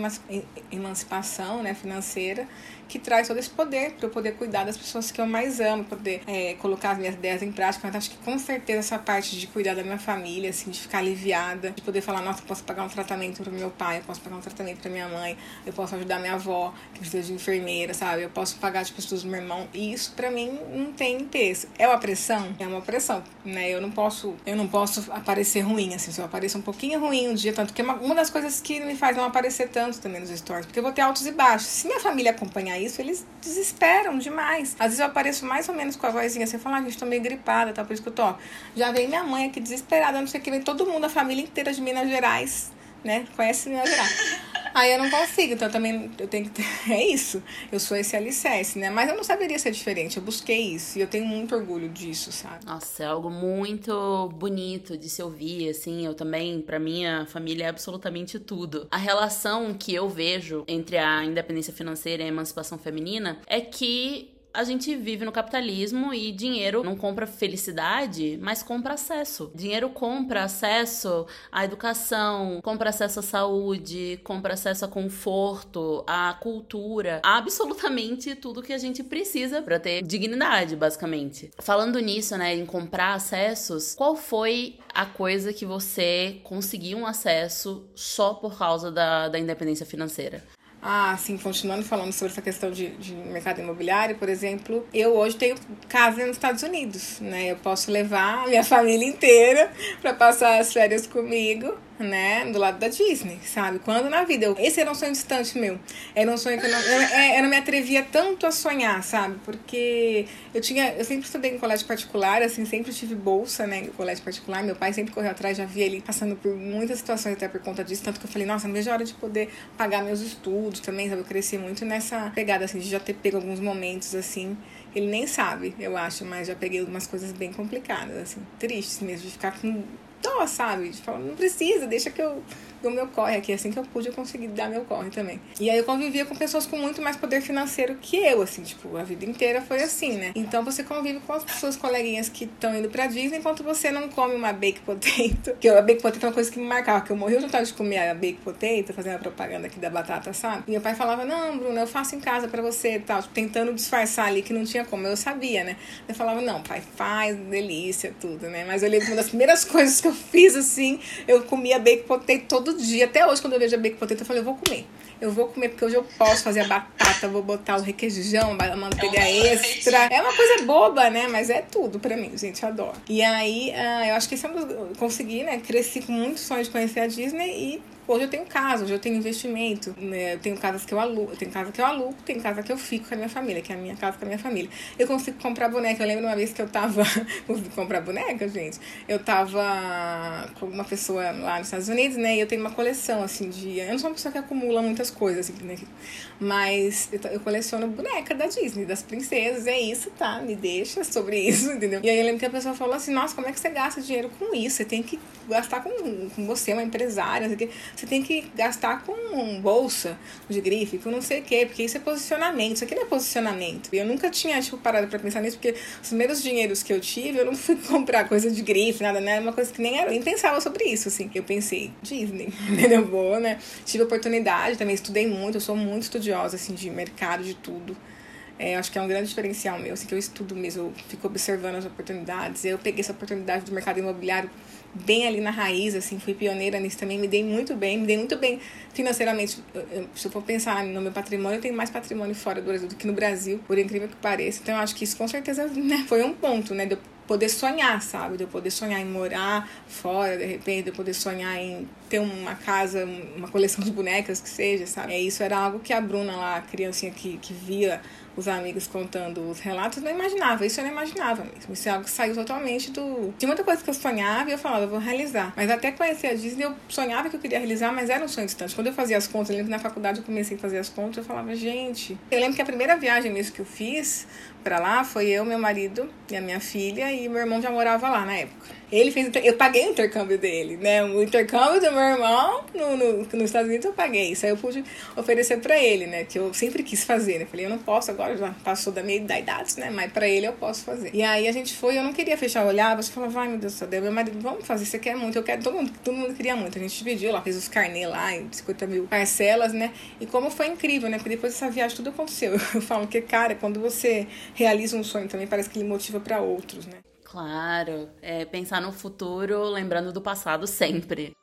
emancipação né, financeira que traz todo esse poder para eu poder cuidar das pessoas que eu mais amo, poder é, colocar as minhas ideias em prática. Então, acho que com certeza essa parte de cuidar da minha família, assim, de ficar aliviada, de poder falar, nossa, eu posso pagar um tratamento para meu pai, eu posso pagar um tratamento para minha mãe, eu posso ajudar minha avó, que precisa de enfermeira, sabe? Eu posso pagar as pessoas do meu irmão. E isso para mim não tem peso. É uma pressão? É uma pressão, né? Eu não posso, eu não posso aparecer ruim, assim, se eu apareço um pouquinho ruim um dia, tanto que é uma, uma das coisas que me faz não aparecer tanto também nos stories, porque eu vou ter altos e baixos. Se minha família acompanhar isso, eles desesperam demais. Às vezes eu apareço mais ou menos com a vozinha, você fala, ah, gente, tô meio gripada, tá? Por isso que eu tô. Já vem minha mãe aqui desesperada, não sei o que, vem todo mundo, a família inteira de Minas Gerais, né? Conhece Minas Gerais. Aí eu não consigo, então também eu tenho que ter. <laughs> É isso. Eu sou esse alicerce, né? Mas eu não saberia ser diferente. Eu busquei isso e eu tenho muito orgulho disso, sabe? Nossa, é algo muito bonito de se ouvir, assim. Eu também, para minha família, é absolutamente tudo. A relação que eu vejo entre a independência financeira e a emancipação feminina é que a gente vive no capitalismo e dinheiro não compra felicidade, mas compra acesso. Dinheiro compra acesso à educação, compra acesso à saúde, compra acesso a conforto, à cultura, <laughs> absolutamente tudo que a gente precisa para ter dignidade, basicamente. Falando nisso, né, em comprar acessos, qual foi a coisa que você conseguiu um acesso só por causa da, da independência financeira? Ah, sim, continuando falando sobre essa questão de, de, mercado imobiliário, por exemplo, eu hoje tenho casa nos Estados Unidos, né? Eu posso levar a minha <laughs> família inteira para passar as férias comigo né, do lado da Disney, sabe? Quando na vida, eu, esse era um sonho distante meu. Era um sonho que eu não, eu, é, eu não me atrevia tanto a sonhar, sabe? Porque eu tinha, eu sempre estudei em colégio particular, assim, sempre tive bolsa, né, em colégio particular. Meu pai sempre correu atrás, já via ele passando por muitas situações até por conta disso, tanto que eu falei, nossa, não vejo a hora de poder pagar meus estudos também, sabe? Eu cresci muito nessa pegada, assim, de já ter pego alguns momentos, assim, ele nem sabe, eu acho, mas já peguei umas coisas bem complicadas, assim, tristes mesmo, de ficar com dó, sabe? Não precisa, deixa que eu do meu corre aqui. Assim que eu pude, eu consegui dar meu corre também. E aí eu convivia com pessoas com muito mais poder financeiro que eu, assim, tipo, a vida inteira foi assim, né? Então você convive com as suas coleguinhas que estão indo pra Disney enquanto você não come uma baked potato. <laughs> Que a baked potato é uma coisa que me marcava, que eu morri de vontade de comer a baked potato, fazendo a propaganda aqui da batata, sabe? E meu pai falava, não, Bruno, eu faço em casa pra você e tal, tentando disfarçar ali que não tinha como. Eu sabia, né? Eu falava, não, pai, faz, delícia, tudo, né? Mas eu lembro uma das primeiras <laughs> coisas que eu fiz, assim, eu comia baked potato todo dia. Até hoje, quando eu vejo a baked potato, eu falei, eu vou comer. Eu vou comer porque hoje eu posso fazer a batata, vou botar o requeijão, a manteiga é extra. É uma coisa boba, né? Mas é tudo pra mim, gente, adoro. E aí, uh, eu acho que isso é eu consegui, né? Cresci com muito sonho de conhecer a Disney e Hoje eu tenho casa, hoje eu tenho investimento, né? Eu tenho casas que eu alugo, tenho casa que eu alugo, tem casa que eu fico com a minha família, que é a minha casa com a minha família. Eu consigo comprar boneca. Eu lembro uma vez que eu tava. <laughs> consegui comprar boneca, gente. Eu tava com uma pessoa lá nos Estados Unidos, né? E eu tenho uma coleção, assim, de. Eu não sou uma pessoa que acumula muitas coisas, assim, né? Mas eu, eu coleciono boneca da Disney, das princesas. É isso, tá? Me deixa sobre <laughs> isso, entendeu? E aí eu lembro que a pessoa falou assim: nossa, como é que você gasta dinheiro com isso? Você tem que gastar com, com você, uma empresária, você tem que gastar com bolsa de grife, com não sei o quê, porque isso é posicionamento, isso aqui não é posicionamento. E eu nunca tinha, tipo, parado pra pensar nisso, porque os primeiros dinheiros que eu tive, eu não fui <laughs> comprar coisa de grife, nada, né? Era uma coisa que nem era, nem pensava sobre isso, assim. Eu pensei, Disney, <laughs> entendeu? Boa, né? Tive oportunidade, também estudei muito, eu sou muito estudiosa, assim, de mercado, de tudo. É, acho que é um grande diferencial meu, assim, que eu estudo mesmo, eu fico observando as oportunidades. Eu peguei essa oportunidade do mercado imobiliário bem ali na raiz, assim, fui pioneira nisso também, me dei muito bem, me dei muito bem financeiramente. Se eu for pensar no meu patrimônio, eu tenho mais patrimônio fora do Brasil do que no Brasil, por incrível que pareça. Então, eu acho que isso com certeza né, foi um ponto, né, de eu poder sonhar, sabe? De eu poder sonhar em morar fora, de repente, de eu poder sonhar em ter uma casa, uma coleção de bonecas que seja, sabe? É, isso era algo que a Bruna lá, a criancinha que, que via os amigos contando os relatos, não imaginava. Isso eu não imaginava mesmo. Isso é algo que saiu totalmente do. Tinha muita coisa que eu sonhava e eu falava, eu vou realizar. Mas até conhecer a Disney, eu sonhava que eu queria realizar, mas era um sonho distante. Quando eu fazia as contas, eu lembro que na faculdade eu comecei a fazer as contas, eu falava, gente. Eu lembro que a primeira viagem mesmo que eu fiz para lá foi eu, meu marido e a minha filha, e meu irmão já morava lá na época. Ele fez. Eu paguei o intercâmbio dele, né? O intercâmbio do meu irmão no, no, nos Estados Unidos eu paguei. Isso aí eu pude oferecer para ele, né? Que eu sempre quis fazer, né? Falei, eu não posso agora, já passou da minha da idade, né? Mas para ele eu posso fazer. E aí a gente foi, eu não queria fechar o olhar, você falava, vai meu Deus do céu, meu marido, vamos fazer, você quer muito, eu quero, todo mundo, todo mundo queria muito. A gente dividiu lá, fez os carnê lá em 50 mil parcelas, né? E como foi incrível, né? Porque depois dessa viagem tudo aconteceu. <laughs> Eu falo que, cara, quando você realiza um sonho também, parece que ele motiva para outros, né? Claro, é pensar no futuro lembrando do passado sempre.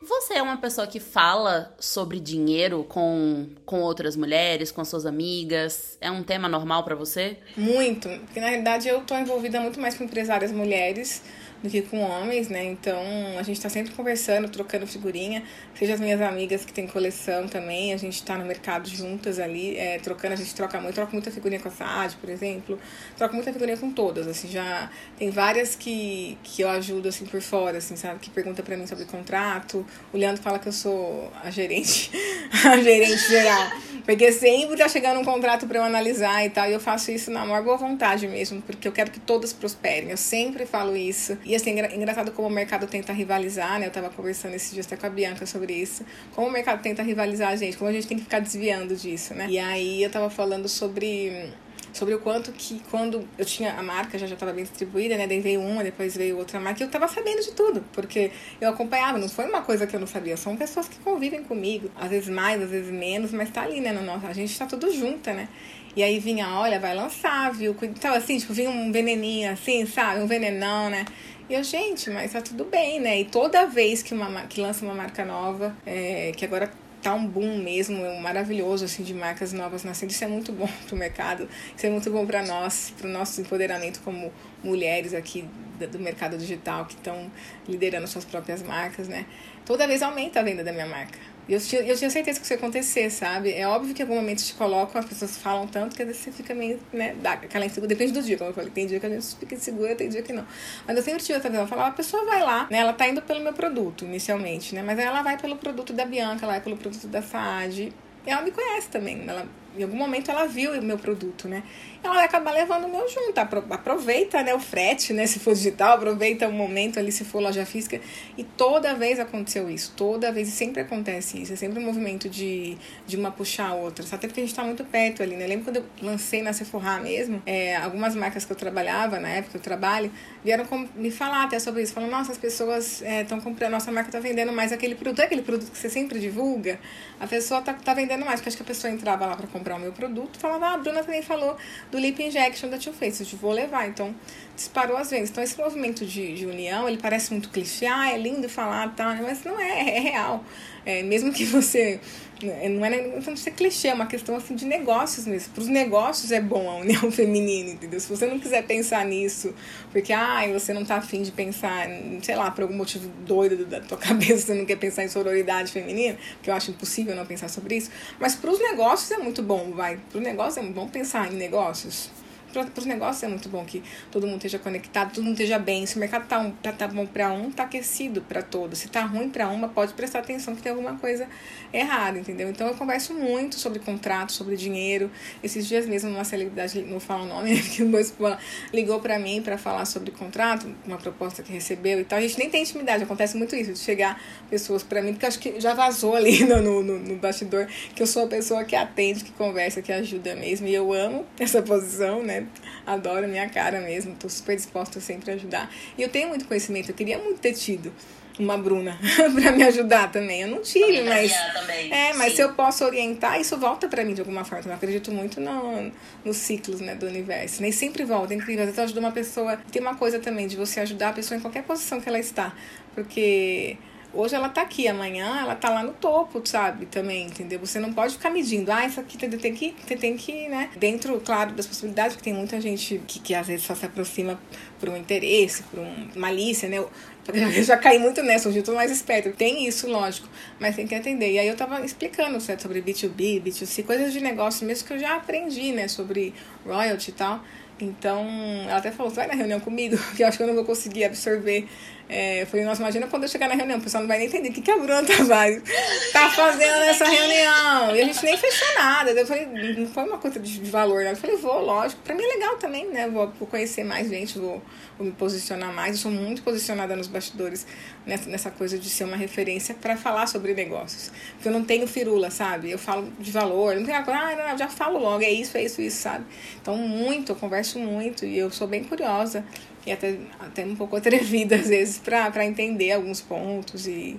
Você é uma pessoa que fala sobre dinheiro com, com outras mulheres, com suas amigas? É um tema normal para você? Muito, porque na realidade eu tô envolvida muito mais com empresárias mulheres do que com homens, né? Então a gente tá sempre conversando, trocando figurinha. Seja as minhas amigas que têm coleção também, a gente tá no mercado juntas ali, é, trocando, a gente troca muito, troca muita figurinha com a Saad, por exemplo. Troca muita figurinha com todas, assim, já tem várias que, que eu ajudo assim por fora, assim, sabe? Que pergunta para mim sobre contrato. O Leandro fala que eu sou a gerente, <laughs> a gerente geral. Porque sempre tá chegando um contrato para eu analisar e tal, e eu faço isso na maior boa vontade mesmo, porque eu quero que todas prosperem. Eu sempre falo isso. E assim, engraçado como o mercado tenta rivalizar, né? Eu tava conversando esses dias até com a Bianca sobre isso. Como o mercado tenta rivalizar a gente, como a gente tem que ficar desviando disso, né? E aí eu tava falando sobre sobre o quanto que quando eu tinha a marca já já estava bem distribuída, né? Daí veio uma, depois veio outra marca, e eu estava sabendo de tudo, porque eu acompanhava, não foi uma coisa que eu não sabia, são pessoas que convivem comigo, às vezes mais, às vezes menos, mas tá ali, né, no nosso, a gente tá tudo junta, né? E aí vinha, olha, vai lançar, viu? Então, assim, tipo, vinha um veneninho assim, sabe? Um venenão, né? E eu, gente, mas tá tudo bem, né? E toda vez que, uma, que lança uma marca nova, é, que agora tá um boom mesmo, um maravilhoso, assim, de marcas novas nascendo. Isso é muito bom <laughs> pro mercado, isso é muito bom para nós, pro nosso empoderamento como mulheres aqui do mercado digital que estão liderando suas próprias marcas, né? Toda vez aumenta a venda da minha marca. Eu tinha, eu tinha certeza que isso ia acontecer, sabe? É óbvio que em algum momento te colocam, as pessoas falam tanto que às vezes você fica meio, né, dá aquela insegura. Depende do dia, como eu falei. Tem dia que a gente fica insegura, tem dia que não. Mas eu sempre tive essa visão. Falava, a pessoa vai lá, né? Ela tá indo pelo meu produto, inicialmente, né? Mas aí ela vai pelo produto da Bianca, ela vai pelo produto da Saad. E ela me conhece também. Ela, em algum momento ela viu o meu produto, né? ela vai acabar levando o meu junto. Aproveita né, o frete, né? <laughs> Se for digital, aproveita o momento ali, se for loja física. E toda vez aconteceu isso. Toda vez, e sempre acontece isso. É sempre um movimento de, de uma puxar a outra. Até porque a gente tá muito perto ali, né? Eu lembro quando eu lancei na Sephora mesmo, é, algumas marcas que eu trabalhava, na época eu trabalho, vieram me falar até sobre isso. Falando, nossa, as pessoas estão é, comprando, nossa marca tá vendendo mais aquele produto. É aquele produto que você sempre divulga? A pessoa tá, tá vendendo mais. Porque acho que a pessoa entrava lá para comprar o meu produto, falava, ah, a Bruna também falou do lip injection da Too Faced, vou levar. Então, disparou as vendas. Então, esse movimento de, de união, ele parece muito clichê, ah, é lindo falar, tá, mas não é, é real. É, mesmo que você é, não é questão de ser clichê, é uma questão assim de negócios mesmo. Para os negócios é bom a união <laughs> feminina, entendeu? Se você não quiser pensar nisso, porque ah, você não tá afim de pensar, sei lá, por algum motivo doido da tua <laughs> cabeça, você não quer pensar em sororidade feminina, que eu acho impossível não pensar sobre isso. Mas para os negócios é muito bom, vai. Para o negócio é bom pensar em negócios para os negócios é muito bom que todo mundo esteja conectado, todo mundo esteja bem. Se o mercado tá, um, tá, tá bom para um, tá aquecido para todos. Se tá ruim para uma, pode prestar atenção que tem alguma coisa errada, entendeu? Então eu converso muito sobre contrato, sobre dinheiro. Esses dias mesmo uma celebridade, não falo o nome, <laughs> que o meu esposo ligou para mim para falar sobre contrato, uma proposta que recebeu e tal. A gente nem tem intimidade, acontece muito isso, de chegar pessoas para mim, porque acho que já vazou ali <laughs> no, no, no bastidor que eu sou a pessoa que atende, que conversa, que ajuda mesmo. E eu amo essa posição, né? <laughs> Adoro minha cara mesmo, tô super disposta sempre a ajudar. E eu tenho muito conhecimento, eu queria muito ter tido uma Bruna <laughs> para me ajudar também. Eu não tive, mas também. é, mas Sim. se eu posso orientar, isso volta para mim de alguma forma. Eu acredito muito no, nos ciclos, né, do universo. Nem sempre volta, é incrível. Às vezes ajuda uma pessoa. Tem uma coisa também de você ajudar a pessoa em qualquer posição que ela está, porque Hoje ela tá aqui, amanhã ela tá lá no topo, sabe? Também, entendeu? Você não pode ficar medindo, ah, isso aqui tem que, tem que, né? Dentro, claro, das possibilidades, porque tem muita gente que, que às vezes só se aproxima por um interesse, por uma malícia, né? Eu <laughs> já caí muito nessa, hoje eu tô mais esperto. Tem isso, lógico, mas tem que atender. E aí eu tava explicando certo, sobre B2B, B2C, coisas de negócio mesmo que eu já aprendi, né? Sobre royalty e tal. Então, ela até falou, vai na reunião comigo, <laughs> que eu acho que eu não vou conseguir absorver é, eu falei, nossa, imagina quando eu chegar na reunião, o pessoal não vai nem entender o que, que a Bruna tá, <laughs> tá fazendo nessa reunião. E a gente nem fechou nada. Eu falei, não foi uma coisa de valor, né? Eu falei, vou, lógico. Pra mim é legal também, né? Vou conhecer mais gente, vou, vou, me posicionar mais. Eu sou muito posicionada nos bastidores nessa, nessa coisa de ser uma referência para falar sobre negócios. Porque eu não tenho firula, sabe? Eu falo de valor, não tenho coisa, ah, não, eu já falo logo, é isso, é isso, isso, sabe? Então, muito, eu converso muito e eu sou bem curiosa e até, até um pouco <laughs> atrevida às vezes para entender alguns pontos e,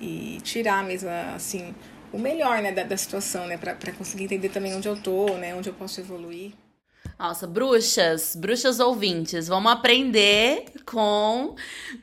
e tirar mesmo assim o melhor né, da, da situação, né, para conseguir entender também onde eu tô, né, onde eu posso evoluir. Nossa, bruxas, bruxas ouvintes, vamos aprender com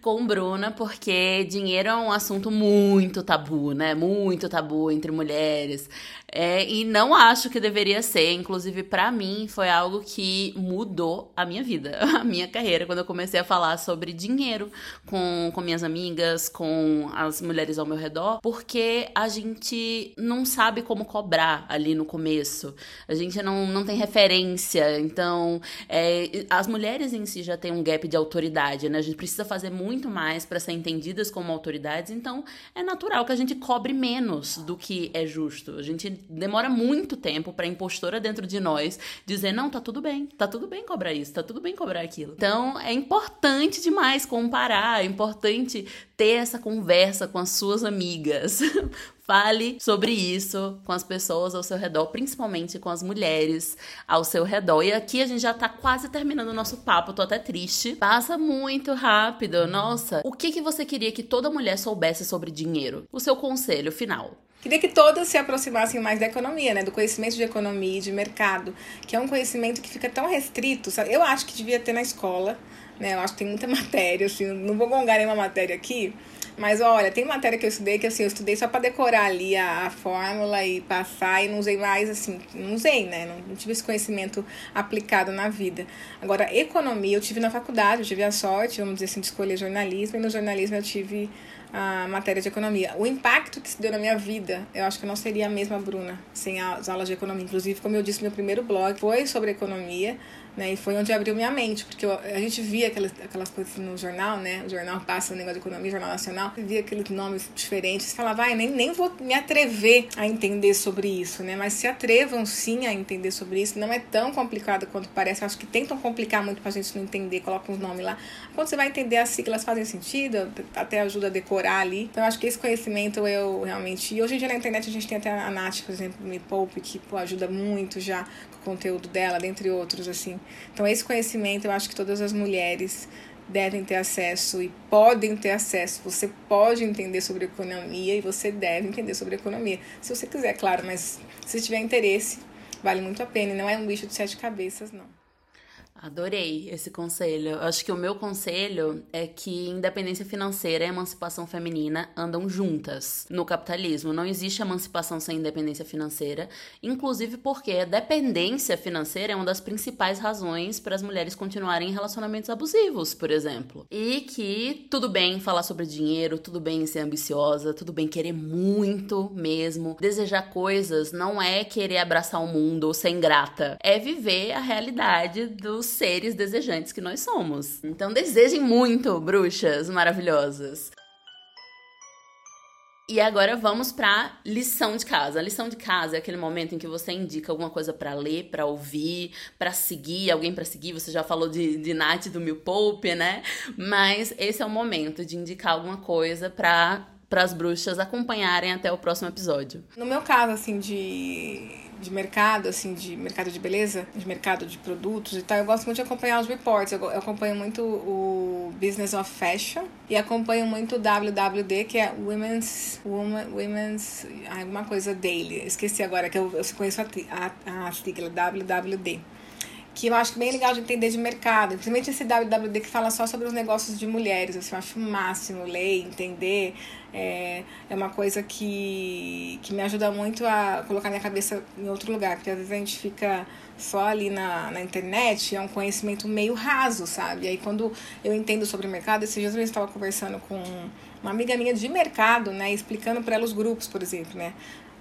com Bruna, porque dinheiro é um assunto muito tabu, né? Muito tabu entre mulheres. É, e não acho que deveria ser. Inclusive, para mim, foi algo que mudou a minha vida, <laughs> a minha carreira, quando eu comecei a falar sobre dinheiro com, com minhas amigas, com as mulheres ao meu redor, porque a gente não sabe como cobrar ali no começo. A gente não, não tem referência. Então, é, as mulheres em si já têm um gap de autoridade, né? A gente precisa fazer muito mais para ser entendidas como autoridades. Então, é natural que a gente cobre menos do que é justo. A gente demora muito tempo pra impostora dentro de nós dizer: não, tá tudo bem, tá tudo bem cobrar isso, tá tudo bem cobrar aquilo. Então é importante demais comparar, é importante ter essa conversa com as suas amigas. <laughs> Fale sobre isso com as pessoas ao seu redor, principalmente com as mulheres ao seu redor. E aqui a gente já tá quase terminando o nosso papo, tô até triste. Passa muito rápido. Nossa, o que que você queria que toda mulher soubesse sobre dinheiro? O seu conselho final. Queria que todas se aproximassem mais da economia, né? Do conhecimento de economia e de mercado, que é um conhecimento que fica tão restrito. Sabe? Eu acho que devia ter na escola, né? Eu acho que tem muita <laughs> matéria, assim, não vou gongar nenhuma matéria aqui, Mas olha, tem matéria que eu estudei que assim, eu estudei só para decorar ali a, a, fórmula e passar e não usei mais assim, não usei, né? Não, não, tive esse conhecimento aplicado na vida. Agora, economia eu tive na faculdade, eu tive a sorte, vamos dizer assim, de escolher jornalismo, e no jornalismo eu tive a matéria de economia. O impacto que se deu na minha vida, eu acho que eu não seria a mesma Bruna sem as aulas de economia. Inclusive, como eu disse, meu primeiro blog foi sobre economia. Né? E foi onde abriu minha mente, porque eu, a gente via aquelas, aquelas coisas no jornal, né? O jornal passa o negócio de economia, Jornal Nacional, via aqueles nomes diferentes, falava, vai, nem, nem vou me atrever a entender sobre isso, né? Mas se atrevam sim a entender sobre isso, não é tão complicado quanto parece, acho que tentam complicar muito pra gente não entender, colocam os nomes lá. Quando você vai entender as siglas fazem sentido, até ajuda a decorar ali. Então, acho que esse conhecimento eu realmente. E hoje em dia na internet a gente tem até a Nath, por exemplo, Me Poupe, que pô, ajuda muito já conteúdo dela, dentre outros, assim. Então, esse conhecimento eu acho que todas as mulheres devem ter acesso e podem ter acesso. Você pode entender sobre economia e você deve entender sobre economia. Se você quiser, claro, mas se tiver interesse, vale muito a pena. E não é um bicho de sete cabeças, não. Adorei esse conselho. Acho que o meu conselho é que independência financeira e emancipação feminina andam juntas no capitalismo. Não existe emancipação sem independência financeira, inclusive porque a dependência financeira é uma das principais razões para as mulheres continuarem em relacionamentos abusivos, por exemplo. E que tudo bem falar sobre dinheiro, tudo bem ser ambiciosa, tudo bem querer muito mesmo. Desejar coisas não é querer abraçar o mundo ou ser ingrata, é viver a realidade dos seres desejantes que nós somos. Então desejem muito, bruxas maravilhosas. E agora vamos para lição de casa. A lição de casa é aquele momento em que você indica alguma coisa para ler, para ouvir, para seguir, alguém para seguir. Você já falou de, de Nath do Mil Poupe, né? Mas esse é o momento de indicar alguma coisa para as bruxas acompanharem até o próximo episódio. No meu caso, assim, de de mercado, assim, de mercado de beleza, de mercado de produtos e tal, eu gosto muito de acompanhar os reports. Eu, acompanho muito o Business of Fashion e acompanho muito o WWD, que é Women's, Woman, Women's, alguma coisa Daily. Esqueci agora, que eu, eu conheço a, a, a sigla WWD que eu acho bem legal de entender de mercado, principalmente esse WWD que fala só sobre os negócios de mulheres, assim, eu acho o máximo ler, entender, é, é uma coisa que, que me ajuda muito a colocar minha cabeça em outro lugar, porque às vezes a gente fica só ali na, na internet, é um conhecimento meio raso, sabe? E aí quando eu entendo sobre o mercado, esses dias eu estava conversando com uma amiga minha de mercado, né, explicando para ela os grupos, por exemplo, né?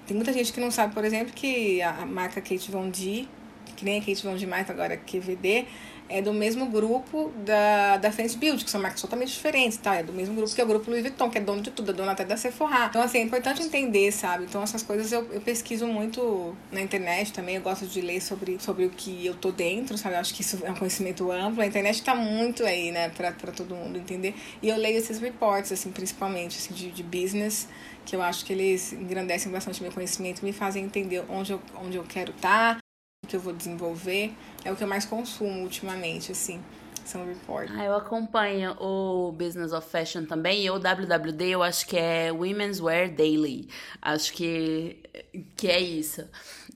Tem muita gente que não sabe, por exemplo, que a marca Kate Von D que nem a Kate Von demais agora, QVD, é do mesmo grupo da, da Fenty Beauty, que são marcas totalmente diferentes, tá? É do mesmo grupo que é o grupo Louis Vuitton, que é dono de tudo, é dono até da Sephora. Então, assim, é importante entender, sabe? Então, essas coisas eu, eu pesquiso muito na internet também, eu gosto de ler sobre, sobre o que eu tô dentro, sabe? Eu acho que isso é um conhecimento amplo. A internet tá muito aí, né, pra, pra todo mundo entender. E eu leio esses reports, assim, principalmente, assim, de, de business, que eu acho que eles engrandecem bastante meu conhecimento, me fazem entender onde eu, onde eu quero estar, tá, que eu vou desenvolver é o que eu mais consumo ultimamente, assim. São reports. Ah, eu acompanho o Business of Fashion também e o WWD eu acho que é Women's Wear Daily. Acho que, que é isso.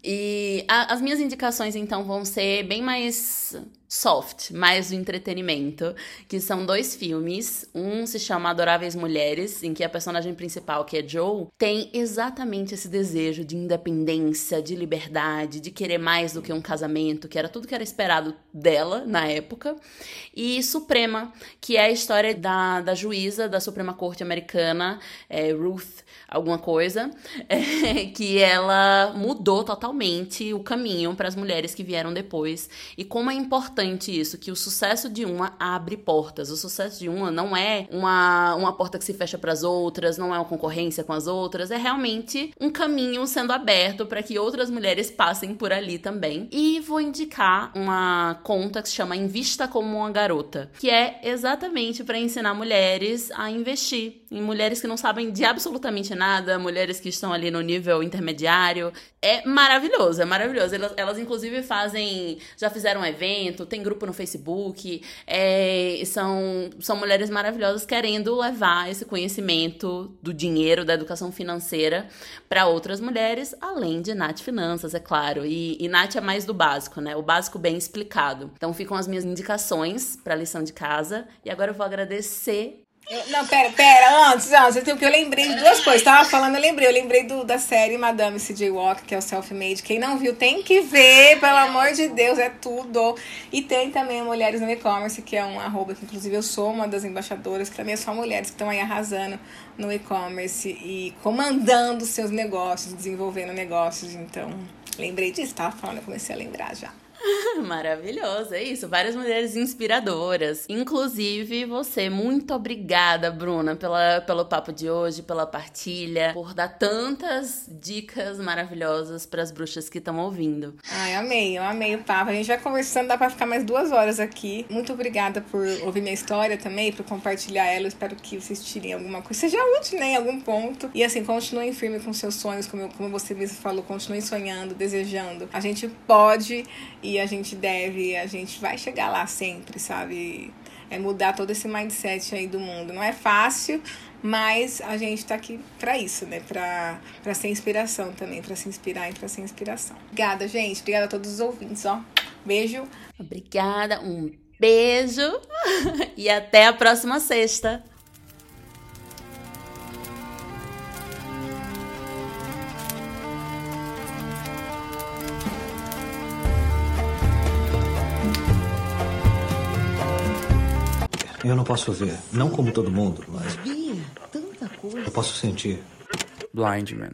E a, as minhas indicações então vão ser bem mais soft, mais do entretenimento, que são dois filmes. Um se chama Adoráveis Mulheres, em que a personagem principal, que é Joe, tem exatamente esse desejo de independência, de liberdade, de querer mais do que um casamento, que era tudo que era esperado dela na época. E Suprema, que é a história da, da juíza da Suprema Corte Americana, é, Ruth alguma coisa, <laughs> é, que ela mudou totalmente o caminho para as mulheres que vieram depois. E como é importante isso, que o sucesso de uma abre portas. O sucesso de uma não é uma, uma porta que se fecha para as outras, não é uma concorrência com as outras, é realmente um caminho sendo aberto para que outras mulheres passem por ali também. E vou indicar uma conta que se chama Invista como uma Garota, que é exatamente para ensinar mulheres a investir em mulheres que não sabem de absolutamente nada, mulheres que estão ali no nível intermediário. É maravilhoso, é maravilhoso. Elas, elas inclusive fazem, já fizeram um evento, tem grupo no Facebook, é, são, são mulheres maravilhosas querendo levar esse conhecimento do dinheiro, da educação financeira para outras mulheres, além de Nath Finanças, é claro. E, e Nath é mais do básico, né? O básico bem explicado. Então ficam as minhas indicações para a lição de casa. E agora eu vou agradecer Não, pera, pera, antes, antes, eu, eu lembrei de duas coisas. Tava falando, eu lembrei. Eu lembrei do, da série Madame C.J. Walker, que é o Self-Made. Quem não viu tem que ver, pelo amor de Deus, é tudo. E tem também Mulheres no E-Commerce, que é um arroba que, inclusive, eu sou uma das embaixadoras, que também é só mulheres que estão aí arrasando no e-commerce e comandando seus negócios, desenvolvendo negócios. Então, lembrei disso, tava falando, eu comecei a lembrar já. <laughs> Maravilhoso, é isso. Várias mulheres inspiradoras. Inclusive você. Muito obrigada, Bruna, pela, pelo papo de hoje, pela partilha, por dar tantas dicas maravilhosas para as bruxas que estão ouvindo. Ai, amei, eu amei o papo. A gente vai conversando, dá para ficar mais duas horas aqui. Muito obrigada por ouvir minha história também, por compartilhar ela. Espero que vocês tirem alguma coisa, seja útil, né, em algum ponto. E assim, continuem firme com seus sonhos, como, como você mesmo falou, continuem sonhando, desejando. A gente pode e a gente deve, a gente vai chegar lá sempre, sabe? É mudar todo esse mindset aí do mundo. Não é fácil, mas a gente tá aqui para isso, né? Pra, pra ser inspiração também, para se inspirar e pra ser inspiração. Obrigada, gente. Obrigada a todos os ouvintes, ó. Beijo. Obrigada, um beijo <laughs> e até a próxima sexta. Eu não posso ver, não como todo mundo, mas. tanta coisa. Eu posso sentir. Blind Man.